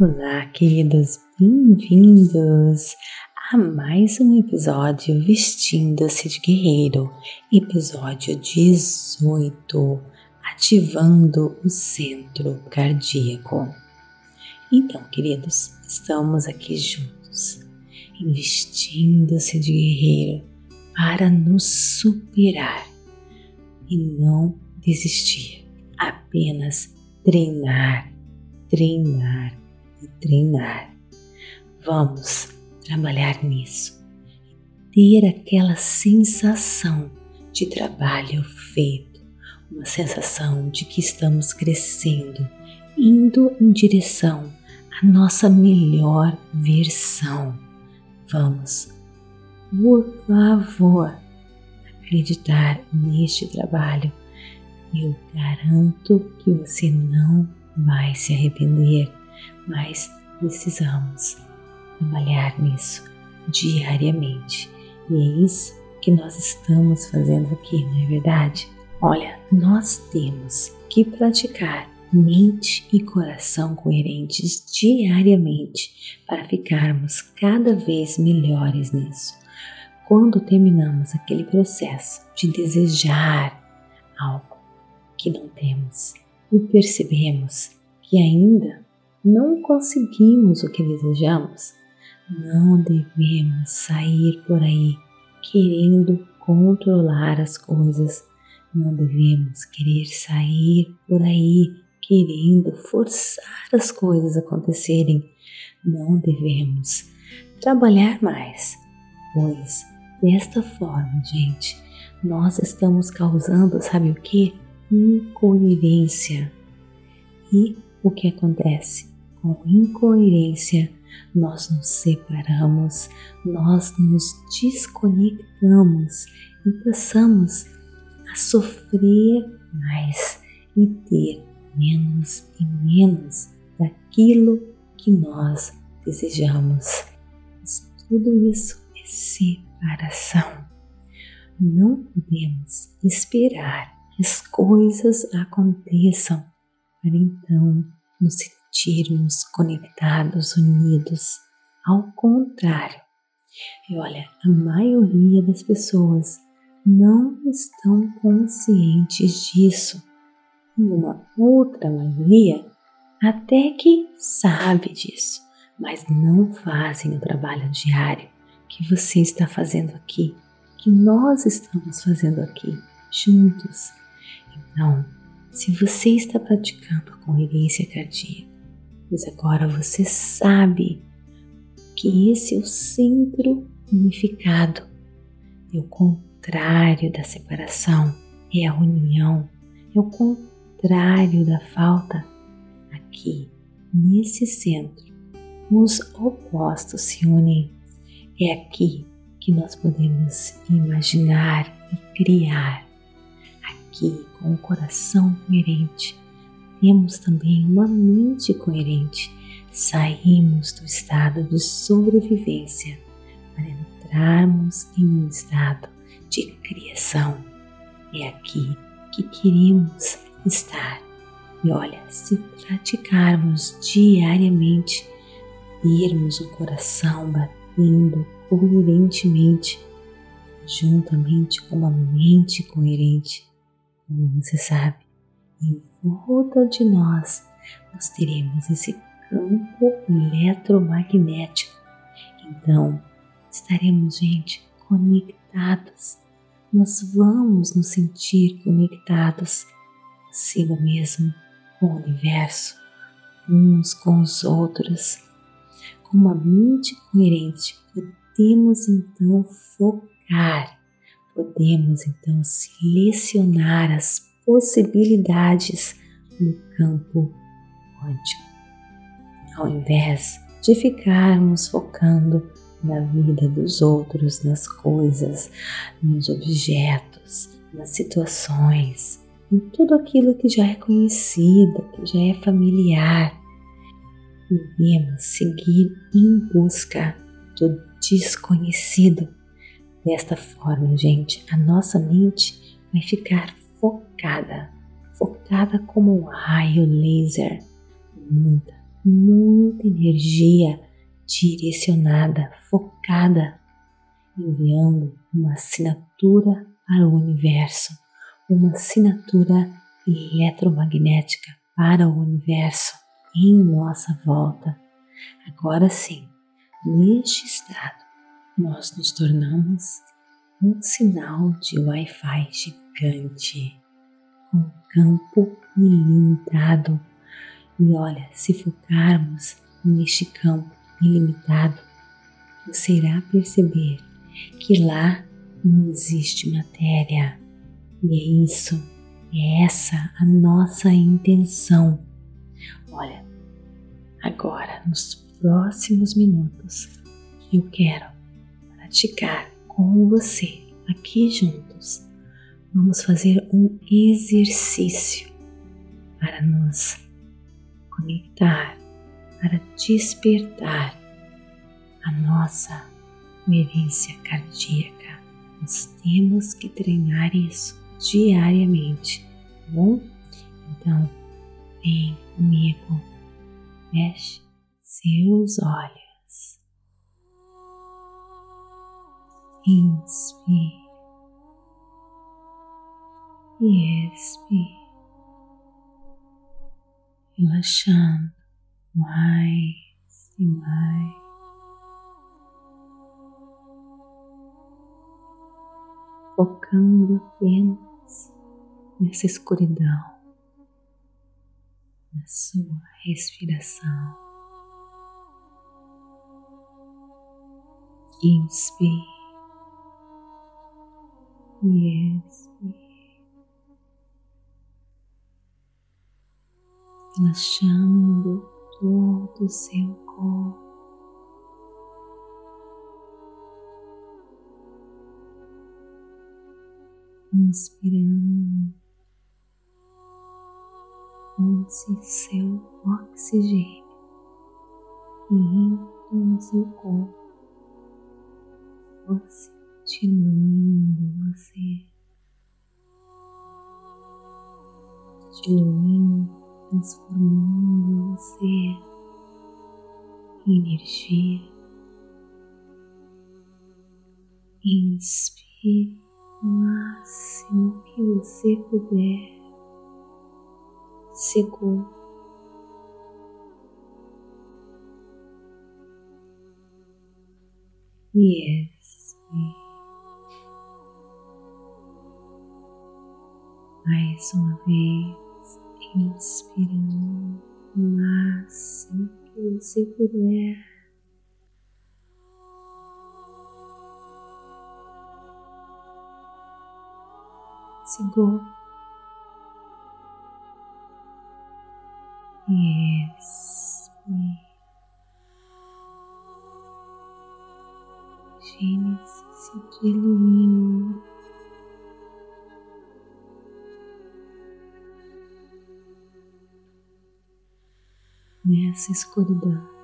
Olá, queridos, bem-vindos a mais um episódio Vestindo-se de Guerreiro, episódio 18, ativando o centro cardíaco. Então, queridos, estamos aqui juntos, investindo-se de guerreiro para nos superar e não desistir, apenas treinar, treinar e treinar. Vamos trabalhar nisso ter aquela sensação de trabalho feito, uma sensação de que estamos crescendo, indo em direção à nossa melhor versão. Vamos, por favor, acreditar neste trabalho. Eu garanto que você não vai se arrepender mas precisamos trabalhar nisso diariamente. E é isso que nós estamos fazendo aqui, não é verdade? Olha, nós temos que praticar mente e coração coerentes diariamente para ficarmos cada vez melhores nisso. Quando terminamos aquele processo de desejar algo que não temos e percebemos que ainda não conseguimos o que desejamos, não devemos sair por aí querendo controlar as coisas. Não devemos querer sair por aí querendo forçar as coisas a acontecerem. Não devemos trabalhar mais, pois desta forma, gente, nós estamos causando, sabe o que? Incoerência. E o que acontece? Com incoerência, nós nos separamos, nós nos desconectamos e passamos a sofrer mais e ter menos e menos daquilo que nós desejamos. Mas tudo isso é separação. Não podemos esperar que as coisas aconteçam para então nos sentirmos conectados, unidos. Ao contrário, e olha, a maioria das pessoas não estão conscientes disso. E uma outra maioria até que sabe disso, mas não fazem o trabalho diário que você está fazendo aqui, que nós estamos fazendo aqui juntos. Então, se você está praticando a coerência cardíaca, pois agora você sabe que esse é o centro unificado, é o contrário da separação, é a união, é o contrário da falta. Aqui, nesse centro, os opostos se unem. É aqui que nós podemos imaginar e criar aqui com o coração coerente, temos também uma mente coerente. Saímos do estado de sobrevivência para entrarmos em um estado de criação. É aqui que queremos estar. E olha, se praticarmos diariamente, termos o coração batendo coerentemente, juntamente com uma mente coerente, como você sabe, volta de nós nós teremos esse campo eletromagnético. Então, estaremos, gente, conectados. Nós vamos nos sentir conectados consigo mesmo, com o universo, uns com os outros. Com uma mente coerente, podemos então focar podemos então selecionar as possibilidades no campo quântico, ao invés de ficarmos focando na vida dos outros, nas coisas, nos objetos, nas situações, em tudo aquilo que já é conhecido, que já é familiar. Devemos seguir em busca do desconhecido Desta forma, gente, a nossa mente vai ficar focada, focada como um raio laser, muita, muita energia direcionada, focada, enviando uma assinatura para o universo, uma assinatura eletromagnética para o universo em nossa volta. Agora sim, neste estado, nós nos tornamos um sinal de Wi-Fi gigante, com campo ilimitado. E olha, se focarmos neste campo ilimitado, você irá perceber que lá não existe matéria. E é isso, é essa a nossa intenção. Olha, agora nos próximos minutos eu quero praticar com você aqui juntos. Vamos fazer um exercício para nos conectar, para despertar a nossa coerência cardíaca. Nós temos que treinar isso diariamente, tá bom? Então, vem comigo, feche seus olhos, inspire e expire, relaxando mais e mais. focando apenas nessa escuridão, na sua respiração. Inspire e expire, relaxando todo o seu corpo. inspirando, onde seu oxigênio e entra no seu corpo, você diluindo você, diluindo, transformando você em energia. Inspire o máximo que você puder, seguro. E expire. Mais uma vez, inspirando o máximo que você puder. seguro. Expire. Nessa escuridão.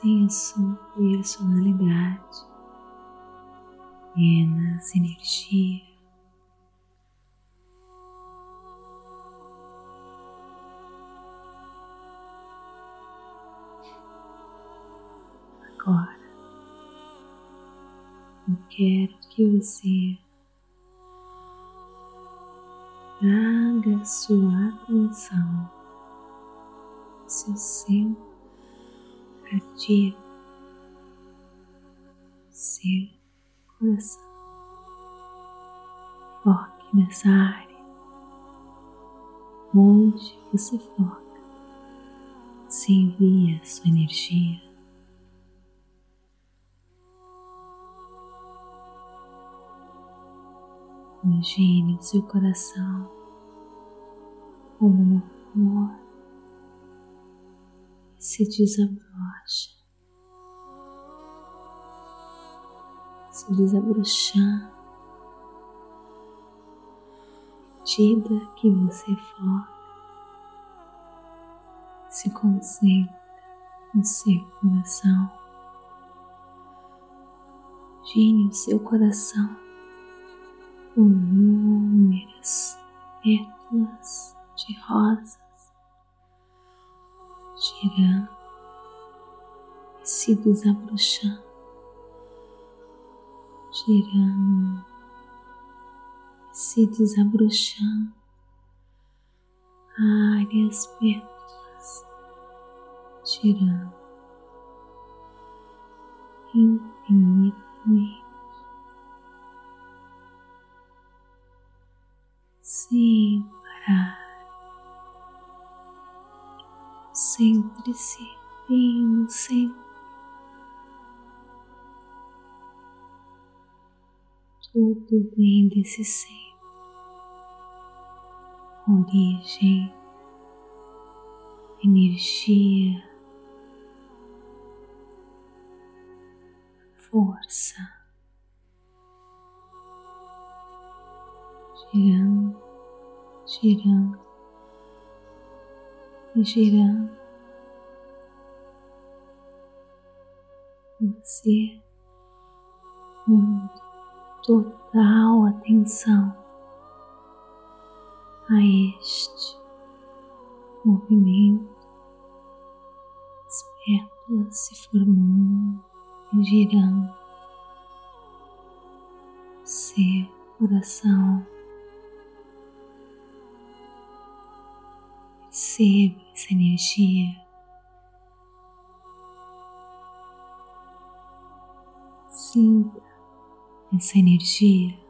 Sem a sua personalidade, apenas energia. Agora eu quero que você traga sua atenção seu centro cardíaco, seu coração. Foque nessa área. Onde você foca, você envia sua energia. Imagine o seu coração como uma flor. Se desabrocha, se desabrochando. medida que você for, se concentra no seu coração. Imagine o seu coração com inúmeras pétalas de rosas girando e se desabrochando, girando e se desabrochando várias pétalas, girando infinitamente. sem parar, bem no centro. Tudo vem desse centro, origem, energia, força, girando girando e girando. Você dando total atenção a este movimento, as pétalas se formando e girando, seu coração Perceba essa energia. Sinta essa energia.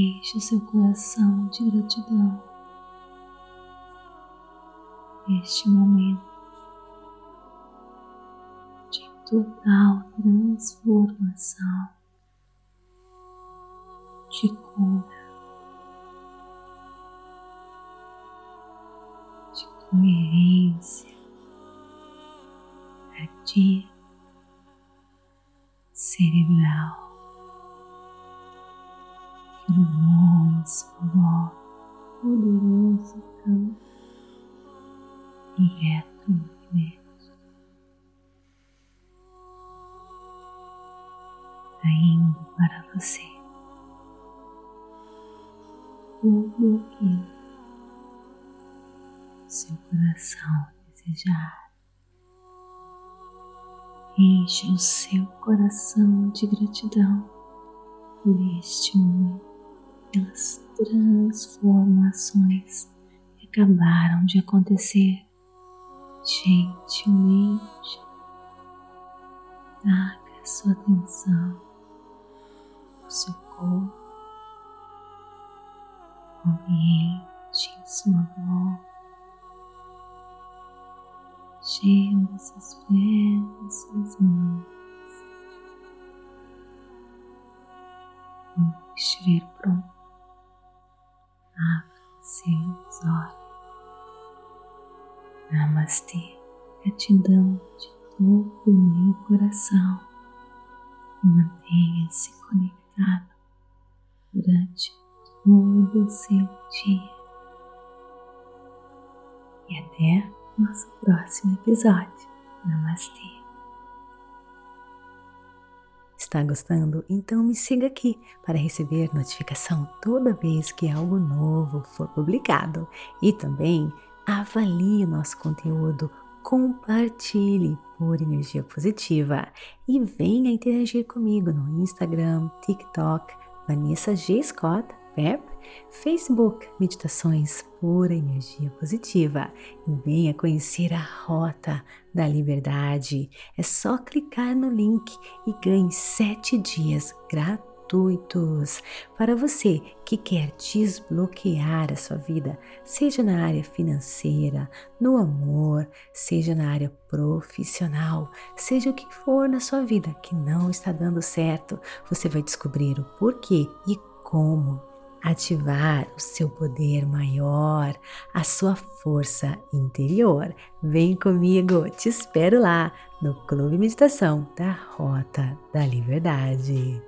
Enche o seu coração de gratidão. Neste momento de total transformação, de cura, de coerência cardíaca, cerebral, seu poderoso campo direto no universo. Indo para você tudo aquilo que seu coração desejar. Enche o seu coração de gratidão neste momento pelas transformações que acabaram de acontecer gentilmente. Traga sua atenção ao seu corpo, ao ambiente em sua volta. Gema seus pés, suas mãos. Quando estiver pronto, abra seus olhos. Namastê, gratidão de todo o meu coração. Mantenha-se conectado durante todo o seu dia. E até nosso próximo episódio. Namastê. Está gostando? Então me siga aqui para receber notificação toda vez que algo novo for publicado. E também avalie nosso conteúdo, compartilhe por energia positiva e venha interagir comigo no Instagram, TikTok, Vanessa G. Scott, Facebook, Meditações Pura Energia Positiva. E venha conhecer a Rota da Liberdade. É só clicar no link e ganhe sete dias gratuitos. Para você que quer desbloquear a sua vida, seja na área financeira, no amor, seja na área profissional, seja o que for na sua vida que não está dando certo, você vai descobrir o porquê e como ativar o seu poder maior, a sua força interior. Vem comigo, te espero lá no Clube Meditação da Rota da Liberdade.